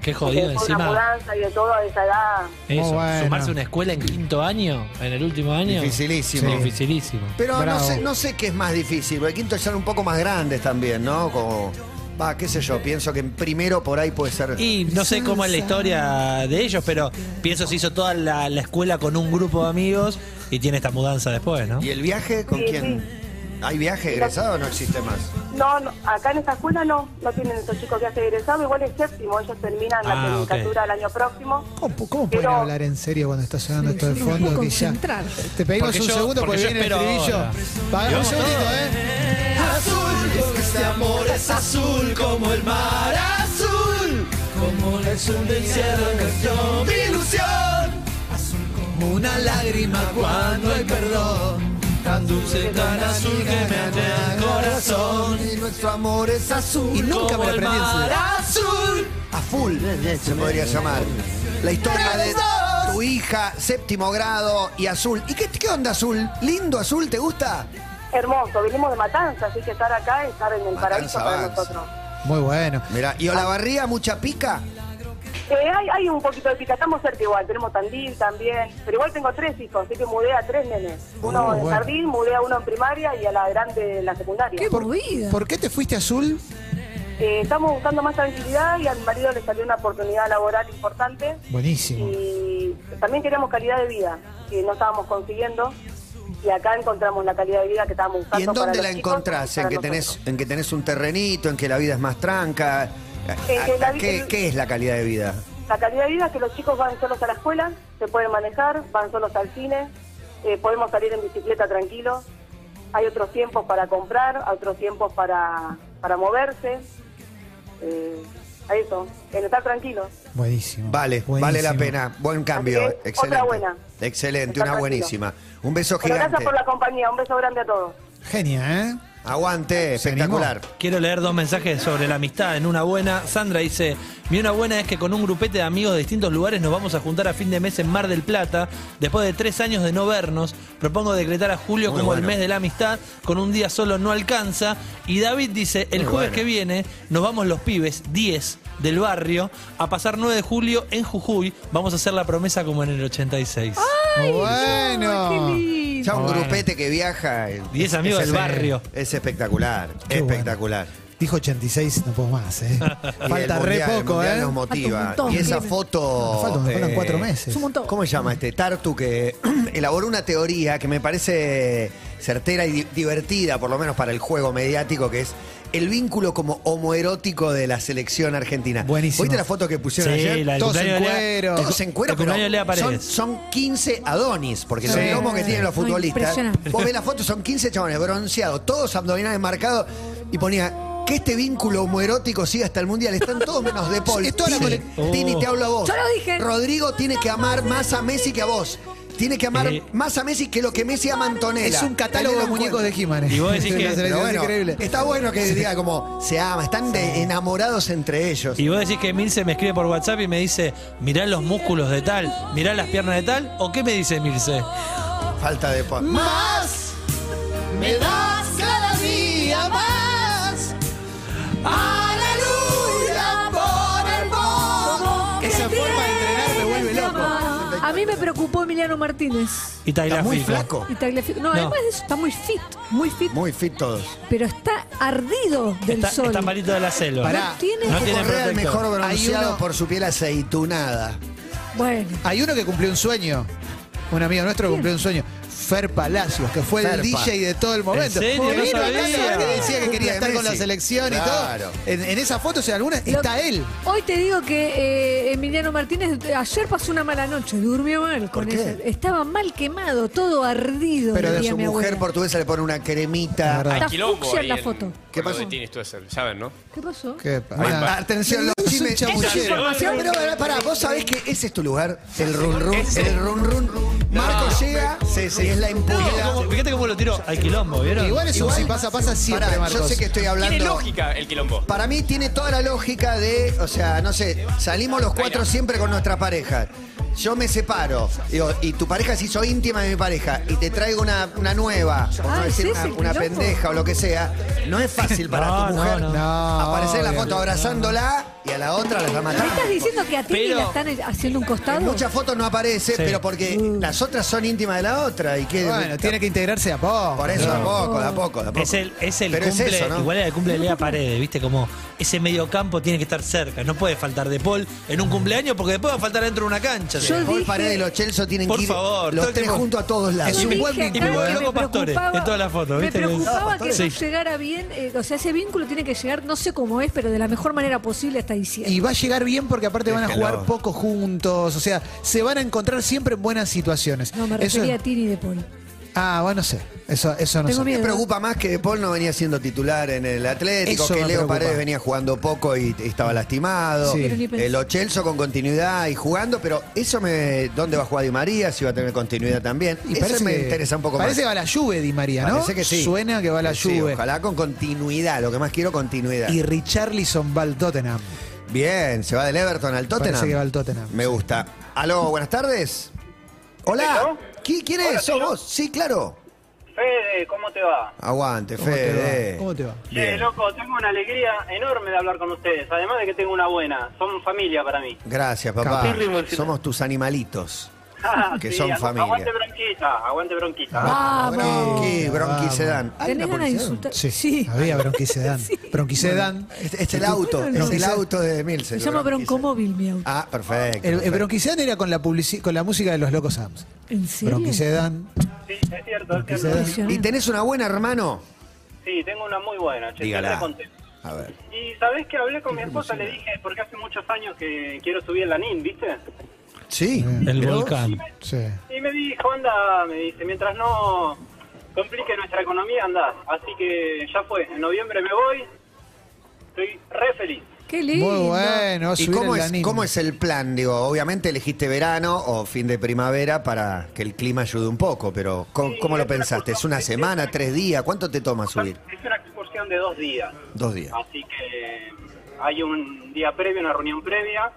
Qué jodido fue una encima. mudanza y de todo a esa edad. Eso, bueno. sumarse a una escuela en quinto año, en el último año. Dificilísimo. Sí, Dificilísimo. Pero no sé, no sé qué es más difícil, porque quinto ya son un poco más grandes también, ¿no? Como, va, qué sé yo, pienso que en primero por ahí puede ser... Y no sé cómo es la historia de ellos, pero pienso se hizo toda la, la escuela con un grupo de amigos y tiene esta mudanza después, ¿no? ¿Y el viaje con Sí, quién? ¿Hay viaje egresado o no existe más? No, no, acá en esta escuela no, no tienen esos chicos que hacen egresado, igual es séptimo, ellos terminan la Ah, tecnicatura el año próximo. ¿Cómo, cómo pueden Pero- hablar en serio cuando está sonando esto de no fondo? Que ya-. Te pedimos Porque un yo- segundo porque porque yo viene el espero estribillo. ahora. Va, un segundito. ¿eh? Azul, porque este amor es azul como el mar azul, como el azul del cielo canción mi ilusión, azul como una lágrima cuando hay perdón, tan dulce, tan azul que me el corazón. Y nuestro amor es azul. Y nunca me el aprendí en mar serio. azul. A full, se podría llamar. La historia de tu hija, séptimo grado y azul. ¿Y qué, qué onda azul? ¿Lindo azul? ¿Te gusta? Hermoso, venimos de Matanza, así que estar acá es estar en el Matanza paraíso para nosotros. Muy bueno. Mira, ¿y Olavarría mucha pica? Eh, hay, hay un poquito de pica, estamos cerca igual, tenemos Tandil también, pero igual tengo tres hijos, así que mudé a tres nenes. Uno Oh, en bueno. jardín, mudé a uno en primaria y a la grande en la secundaria. ¡Qué movida! ¿Por qué te fuiste azul? Eh, estamos buscando más tranquilidad y al marido le salió una oportunidad laboral importante Buenísimo. y también queríamos calidad de vida, que no estábamos consiguiendo y acá encontramos la calidad de vida que estábamos buscando. ¿Y en para dónde los la chicos encontrás? ¿En para que, tenés. ¿En que tenés un terrenito? ¿En que la vida es más tranca? ¿Qué, qué es la calidad de vida? La calidad de vida es que los chicos van solos a la escuela, se pueden manejar, van solos al cine, eh, podemos salir en bicicleta tranquilos. Hay otros tiempos para comprar, otros tiempos para, para moverse. Eh, a eso, en estar tranquilos. Buenísimo. Vale, Buenísimo. vale la pena. Buen cambio. Que, Excelente. otra buena. Excelente, Está una tranquilo. buenísima. Un beso Bueno, gigante. gracias por la compañía, un beso grande a todos. Genia, ¿eh? Aguante, espectacular. Quiero leer dos mensajes sobre la amistad. En una buena, Sandra dice: Mi una buena es que con un grupete de amigos de distintos lugares nos vamos a juntar a fin de mes en Mar del Plata. Después de tres años de no vernos, propongo decretar a julio Muy como el mes de la amistad. Con un día solo no alcanza. Y David dice: El Muy jueves bueno. que viene nos vamos los pibes, 10 del barrio, a pasar 9 de julio en Jujuy. Vamos a hacer la promesa como en el 86. bueno. ¡Qué lindo! Ya un Bueno. grupete que viaja. es- Diez amigos del barrio. Es espectacular, Qué espectacular. Dijo 86, no puedo más, ¿eh? Y el Falta re mundial- el poco, mundial ¿eh? nos motiva. Falta un montón, y esa foto. Faltan, me faltan eh, cuatro meses. Es un montón. ¿Cómo se llama este Tartu que elaboró una teoría que me parece certera y di- divertida, por lo menos para el juego mediático, que es el vínculo como homoerótico de la selección argentina? Buenísimo. ¿Viste la foto que pusieron Sí, ayer? la Todos en Lea- cuero. Todos en cuero, el pero son, son 15 Adonis, porque Sí. son lomos que tienen los futbolistas. Vos ves la foto, son 15 chabones bronceados, todos abdominales marcados, y ponía que este vínculo homoerótico siga hasta el mundial. Están todos menos de Paul. La Tini, cole- Tini, te hablo a vos. Yo lo dije. Rodrigo tiene que amar más a Messi que a vos. Tiene que amar Eh. más a Messi que lo que Messi ama a Antonella. Es un catálogo Tenelo de en muñecos de cuenta. He-Man. Y vos decís que- La selección bueno, increíble. está bueno que diga como se ama, están de enamorados entre ellos. Y vos decís que Milce me escribe por WhatsApp y me dice, mirá los músculos de tal, mirá las piernas de tal, ¿o qué me dice Milce? Falta de pa- Más me das cada día más. A mí me preocupó Emiliano Martínez. Y Está muy flaco. Y Tagliafico. No, No. además de eso, está muy fit, muy fit, Muy fit todos. pero está ardido del Está, sol. está malito de la selva. Pará. No tiene- No tiene Correa el protector. mejor bronceado uno- por su piel aceitunada. Bueno, Hay uno que cumplió un sueño. Un amigo nuestro que cumplió un sueño. Fer Palacios, que fue el Ferpa. DJ de todo el momento. ¿En serio? Vino No acá, sabía. ¿sabés que decía que quería estar con la Messi. selección y Claro. todo. En, en esa foto, o sea, alguna, Lo- está él. Hoy te digo que eh, Emiliano Martínez eh, ayer pasó una mala noche, durmió mal con ¿Por qué? eso. Estaba mal quemado, todo ardido. Pero de diría su mi mujer abuela. portuguesa le pone una cremita. verdad. Está Hay quilombo fucsia en ahí la foto. ¿Qué pasó? ¿saben, no? ¿Qué pasó? ¿Qué Ah, pasa? atención, los Es un chismes. chamullero. información. Pero pará, pará, vos sabés que ese es tu lugar, el run run, el run run. Marco llega y es la impunidad. ¿Cómo- Fíjate cómo lo tiró al quilombo, ¿vieron? Igual es un Igual- si pasa, pasa siempre, Pará, Marcos. yo sé que estoy Tiene hablando. lógica el quilombo. Para mí tiene toda la lógica de, o sea, no sé, salimos los cuatro siempre con nuestra pareja. Yo me separo, digo, y tu pareja se hizo íntima de mi pareja, y te traigo una, una nueva, por no Ah, decir ¿es una, pendeja o lo que sea, no es fácil para No, tu no, mujer no. No, aparecer en la foto abrazándola y a la otra la está ¿Me matando. estás diciendo que a ti Pero- la están haciendo un costado? En muchas fotos no aparece, Sí. pero porque las otras son íntimas de la otra. Y que, Bueno, tiene que integrarse a poco. Por eso, de a poco, de a poco, de a poco. Es el, es el Pero es cumple, eso, ¿no? igual era el cumple de Lea Paredes, ¿viste? Como ese medio campo tiene que estar cerca. No puede faltar De Paul en un cumpleaños porque después va a faltar dentro de una cancha. Yo Paul dije- Paredes y los Chelsea tienen Por que ir favor, todo los el tres tiempo. juntos a todos lados. Es un buen vínculo, me loco Pastore, preocupaba- en todas las fotos, Me ¿viste? preocupaba que sí. no llegara bien, eh, o sea, ese vínculo tiene que llegar, no sé cómo es, pero de la mejor manera posible hasta diciembre. Y va a llegar bien porque aparte van a jugar poco juntos. O sea, se van a encontrar siempre en buenas situaciones. No, me Eso- refería a Tini de Paul. Ah, bueno, no sé. Eso, eso no Tengo sé. miedo. Me preocupa más que Paul no venía siendo titular en el Atlético, Eso que me Leo preocupa. Paredes venía jugando poco y y estaba lastimado. Sí. Pero ni pensé. El Ochelso con continuidad y jugando, pero eso me. ¿Dónde va a jugar Di María? Si va a tener continuidad también. eso me interesa un poco parece que más. va a la Juve, Di María, ¿no? Parece que sí. Suena que va a la Sí, Juve. ojalá con continuidad. Lo que más quiero, continuidad. Y Richarlison va al Tottenham. Bien, se va del Everton al Tottenham. Parece que va al Tottenham. Me gusta. Aló, buenas tardes. Hola. ¿Qui- ¿Quién es? ¿Sos vos? Sí, claro. Fede, ¿cómo te va? Aguante, ¿Cómo te Fede. va? ¿Cómo te va? Che, loco, tengo una alegría enorme de hablar con ustedes. Además de que tengo una buena. Son familia para mí. Gracias, papá. Capirrimo. Somos tus animalitos. Que Sí, son familia. Aguante bronquita, aguante bronquita. Vamos. ¿Qué? Bronquisedán. ¿Hay ¿Tenés una ganas de policía? insultar? Sí, Sí. había Bronquisedan. Bronquisedan. Es, es el auto, Bueno, es el Bronquisedán. auto de Milce. Se llama Broncomóvil, mi auto. Ah, perfecto. El, el era con la, publici- con la música de los Locos Sams. ¿En serio? Bronquisedan. Sí, es cierto, es cierto. ¿Y tenés una buena, hermano? Sí, tengo una muy buena, che. Dígala. A ver. Y sabés que hablé con mi esposa, le dije, porque hace muchos años que quiero subir el Lanín, ¿viste? Sí. El volcán. Sí. Y me dijo, anda, me dice, mientras no complique nuestra economía, anda. Así que ya fue, en noviembre me voy. Estoy re feliz. Qué lindo. Muy bueno. ¿Y cómo es, cómo es el plan? Digo, obviamente elegiste verano o fin de primavera para que el clima ayude un poco, pero ¿cómo, Sí, cómo lo es una pensaste? ¿Es una semana, tres días? ¿Cuánto te toma subir? Es una excursión de dos días. Dos días. Así que hay un día previo, una reunión previa.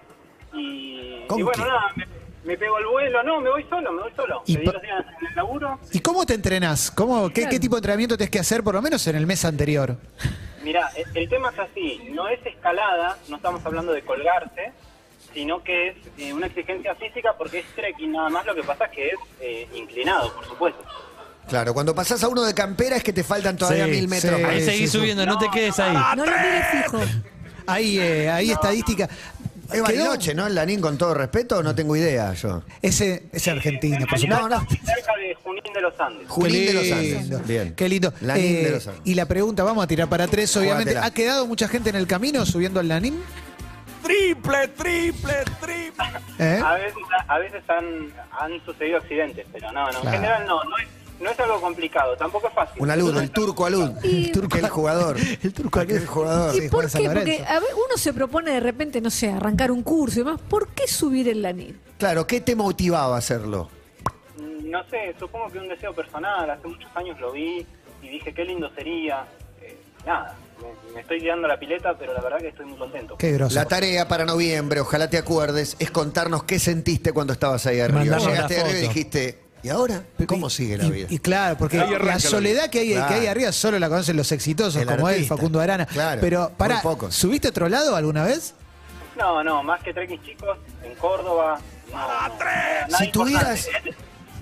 Y, ¿Con y bueno, nada, me, me pego el vuelo. No, me voy solo, me voy solo. Y pa- los días en el laburo. ¿Y cómo te entrenás? ¿Cómo, qué, qué tipo de entrenamiento tienes que hacer por lo menos en el mes anterior? Mira, el, el tema es así. No es escalada, no estamos hablando de colgarse, sino que es eh, una exigencia física porque es trekking nada más. Lo que pasa es que es eh, inclinado, por supuesto. Claro, cuando pasás a uno de campera es que te faltan todavía Sí, mil metros sí. Ahí seguís sí. subiendo, no te quedes ahí. No lo mires fijo. Hay, eh, hay estadística. Es Bariloche, ¿no? El Lanín, con todo respeto, no tengo idea yo. Ese es Argentina, por supuesto. No, no. Cerca de Junín de los Andes. Junín de los Andes. Bien. Qué lindo. Lanín Eh, de los Andes. y la pregunta, vamos a tirar para tres, obviamente. ¿Ha quedado mucha gente en el camino subiendo al Lanín? Triple, triple, triple. ¿Eh? A veces, a veces han, han sucedido accidentes, pero no, no. En general no, no es, no es algo complicado, tampoco es fácil. Una luz, el turco alud. Y- El turco, el jugador. El turco Aquel jugador. ¿Y por qué? Porque a ver, uno se propone de repente, no sé, arrancar un curso y demás. ¿Por qué subir el lanín? Claro, ¿qué te motivaba a hacerlo? Mm, No sé, supongo que un deseo personal, hace muchos años lo vi y dije qué lindo sería. Eh, nada, me, me estoy tirando la pileta, pero la verdad que estoy muy contento. Qué groso. La tarea para noviembre, ojalá te acuerdes, es contarnos qué sentiste cuando estabas ahí arriba. Mandarnos Llegaste arriba y dijiste, ¿y ahora? ¿Cómo sigue la Y- vida? Y, claro, porque la soledad que hay, Claro. que hay arriba solo la conocen los exitosos, El como él. Facundo Arana. Claro, Pero, pocos. ¿subiste a otro lado alguna vez? No, no, más que trekking chicos, en Córdoba. No, no, nada Si tuvieras,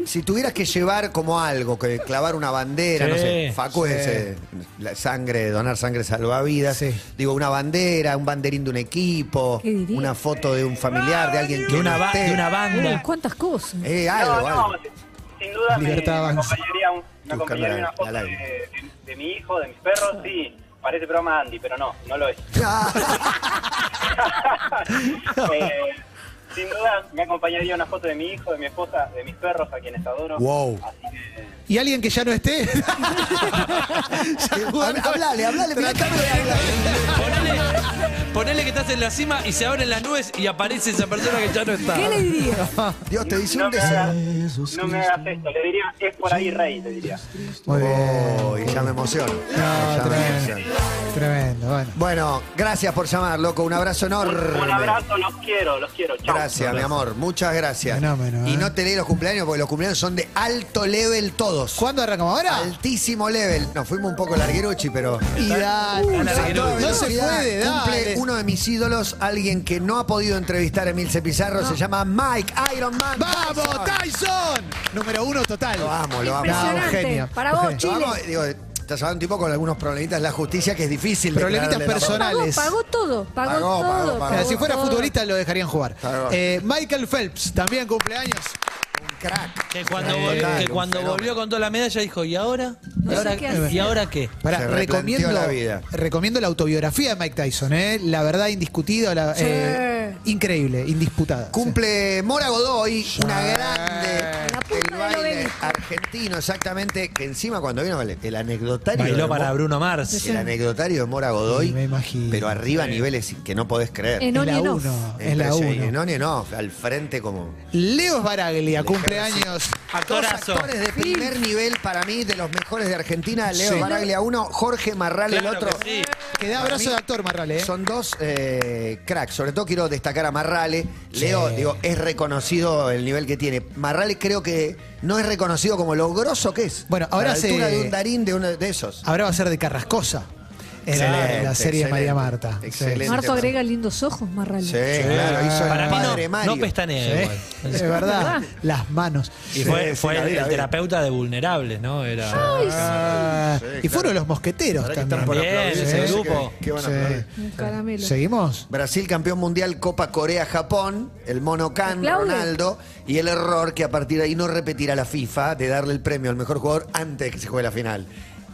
si tuvieras que llevar como algo, que clavar una bandera, Sí, no sé, Facu sí. es eh, la sangre, donar sangre salvavidas. Sí. Digo, una bandera, un banderín de un equipo, una foto de un familiar, de alguien que De una, ba- de una Uy, banda. ¿Cuántas cosas? Eh, No, algo, no, algo. Sin- duda me, Libertad me avanza. acompañaría, un- me acompañaría una foto de, aire. de- de mi hijo, de mis perros, sí. Parece broma Andy, pero no, no lo es. Eh, sin duda me acompañaría una foto de mi hijo, de mi esposa, de mis perros, a quienes adoro. Wow. Así que, ¿Y alguien que ya no esté? Hab- Hablale, hablale, Ponele, ponele que estás en la cima y se abren las nubes y aparece esa persona que ya no está. ¿Qué le dirías? Dios te dice no un me, deseo. hagas, no me hagas esto, le diría, es por ahí rey, le diría. Muy bien. Oh, y ya me emociono. No, Ya me tremendo. emociono. Tremendo, bueno. Bueno, gracias por llamar, loco. Un abrazo enorme. Un abrazo, los quiero, los quiero. Chao. Gracias, mi amor. Muchas gracias. Fenómeno, Y ¿eh? no te leí los cumpleaños porque los cumpleaños son de alto level todos. ¿Cuándo arrancamos ahora? Altísimo level. Nos fuimos un poco largueruchi, pero. Y dale, Uy, a dale, toda Guido. no se velocidad, puede, Cumple dale. uno de mis ídolos, alguien que no ha podido entrevistar a Emilce Pizarro, se llama Mike Iron Man. ¡Vamos, Tyson! Número uno total. Lo amo, lo amo. No, genio. Para vos, Genio. Lo Chile. amo, digo, estás hablando un tipo con algunos problemitas de la justicia que es difícil. Problemitas personales. Pagó, pagó todo. Pagó, Pagó, todo. pagó, pagó. Mira, si fuera todo. futbolista lo dejarían jugar. Eh, Michael Phelps, también cumpleaños. Crack. Que cuando, Sí, vol- total, que un cuando fenómeno. volvió con toda la medalla dijo, ¿y ahora? No ¿Y sé ahora qué hacer. ¿Y ahora qué? Pará, Se replanteó recomiendo, la vida. recomiendo la autobiografía de Mike Tyson, ¿eh? la verdad indiscutida, la- Sí. eh, increíble, indisputada. Cumple Mora Godoy, una grande. Punta del baile obelisco. argentino, exactamente, que encima cuando vino el, el anecdotario. Bailó de para Mo- Bruno Mars. El anecdotario de Mora Godoy, Sí, me imagino. pero arriba a niveles que no podés creer. En Es la en uno, es la Impresionante. uno. No, ni no, al frente como. Leo Baraglia, cumpleaños. Actorazo. Dos actores de primer nivel para mí, de los mejores de Argentina. Leo Sí. Baraglia uno, Jorge Marral el Claro otro. que sí. Que da abrazo de actor, Marrale. ¿eh? Son dos eh, cracks. Sobre todo quiero destacar a Marrale. Leo, digo, es reconocido el nivel que tiene. Marrale creo que no es reconocido como lo grosso que es. Bueno, ahora a la altura se- de un Darín de uno de esos. Ahora va a ser de Carrascosa. En la, Excelente, la serie de María excelente, Marta. Sí. excelente. Marto agrega lindos ojos, Marrale. Sí, claro, hizo Para el mí padre no, Mario. no pestanea Sí, igual. es verdad. Las manos. Y fue, Sí, fue sí, la el, terapeuta de vulnerables, ¿no? Era. Ah, Sí, y claro. fueron los mosqueteros Habrá también. estar por Bien, aplaudir, ese sí, grupo. que- que van a Sí. aplaudir. Un caramelo. ¿Seguimos? Brasil campeón mundial Copa Corea-Japón, el mono Can. Ronaldo, y el error que a partir de ahí no repetirá la FIFA de darle el premio al mejor jugador antes de que se juegue la final.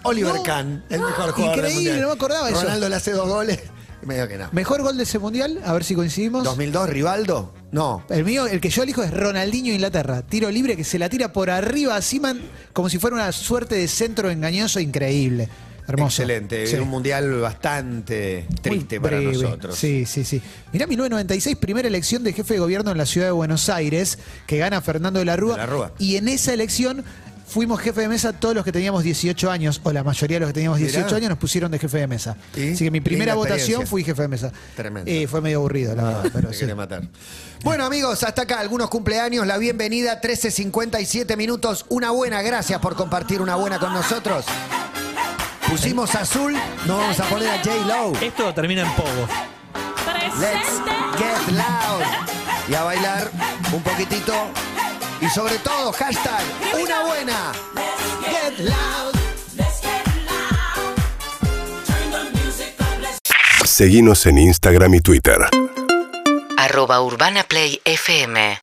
Oliver No. Kahn, el mejor jugador del Increíble, mundial. no me acordaba eso. Ronaldo le hace dos goles medio que no. Mejor gol de ese mundial, a ver si coincidimos. 2002, Rivaldo, no. El mío, el que yo elijo es Ronaldinho Inglaterra. Tiro libre que se la tira por arriba a Seaman como si fuera una suerte de centro engañoso increíble. Hermoso. Excelente, Sí. un mundial bastante triste para nosotros. Sí, sí, sí. Mirá, 1996, primera elección de jefe de gobierno en la ciudad de Buenos Aires, que gana Fernando de la Rúa. De la Rúa. Y en esa elección fuimos jefe de mesa todos los que teníamos 18 años, o la mayoría de los que teníamos 18 Mirá. años nos pusieron de jefe de mesa. ¿Y? Así que mi primera Linda votación experiencia. fui jefe de mesa. Tremendo. Eh, fue medio aburrido, la verdad, pero Me sí. matar. Bueno, amigos, hasta acá algunos cumpleaños. La bienvenida, 13.57 minutos. Una buena, gracias por compartir una buena con nosotros. Pusimos azul, no vamos a poner a J. Low. Esto termina en pogo. Let's get loud. Y a bailar un poquitito. Y sobre todo, hashtag, una buena. Get loud. Seguinos en Instagram y Twitter. Arroba Urbana Play FM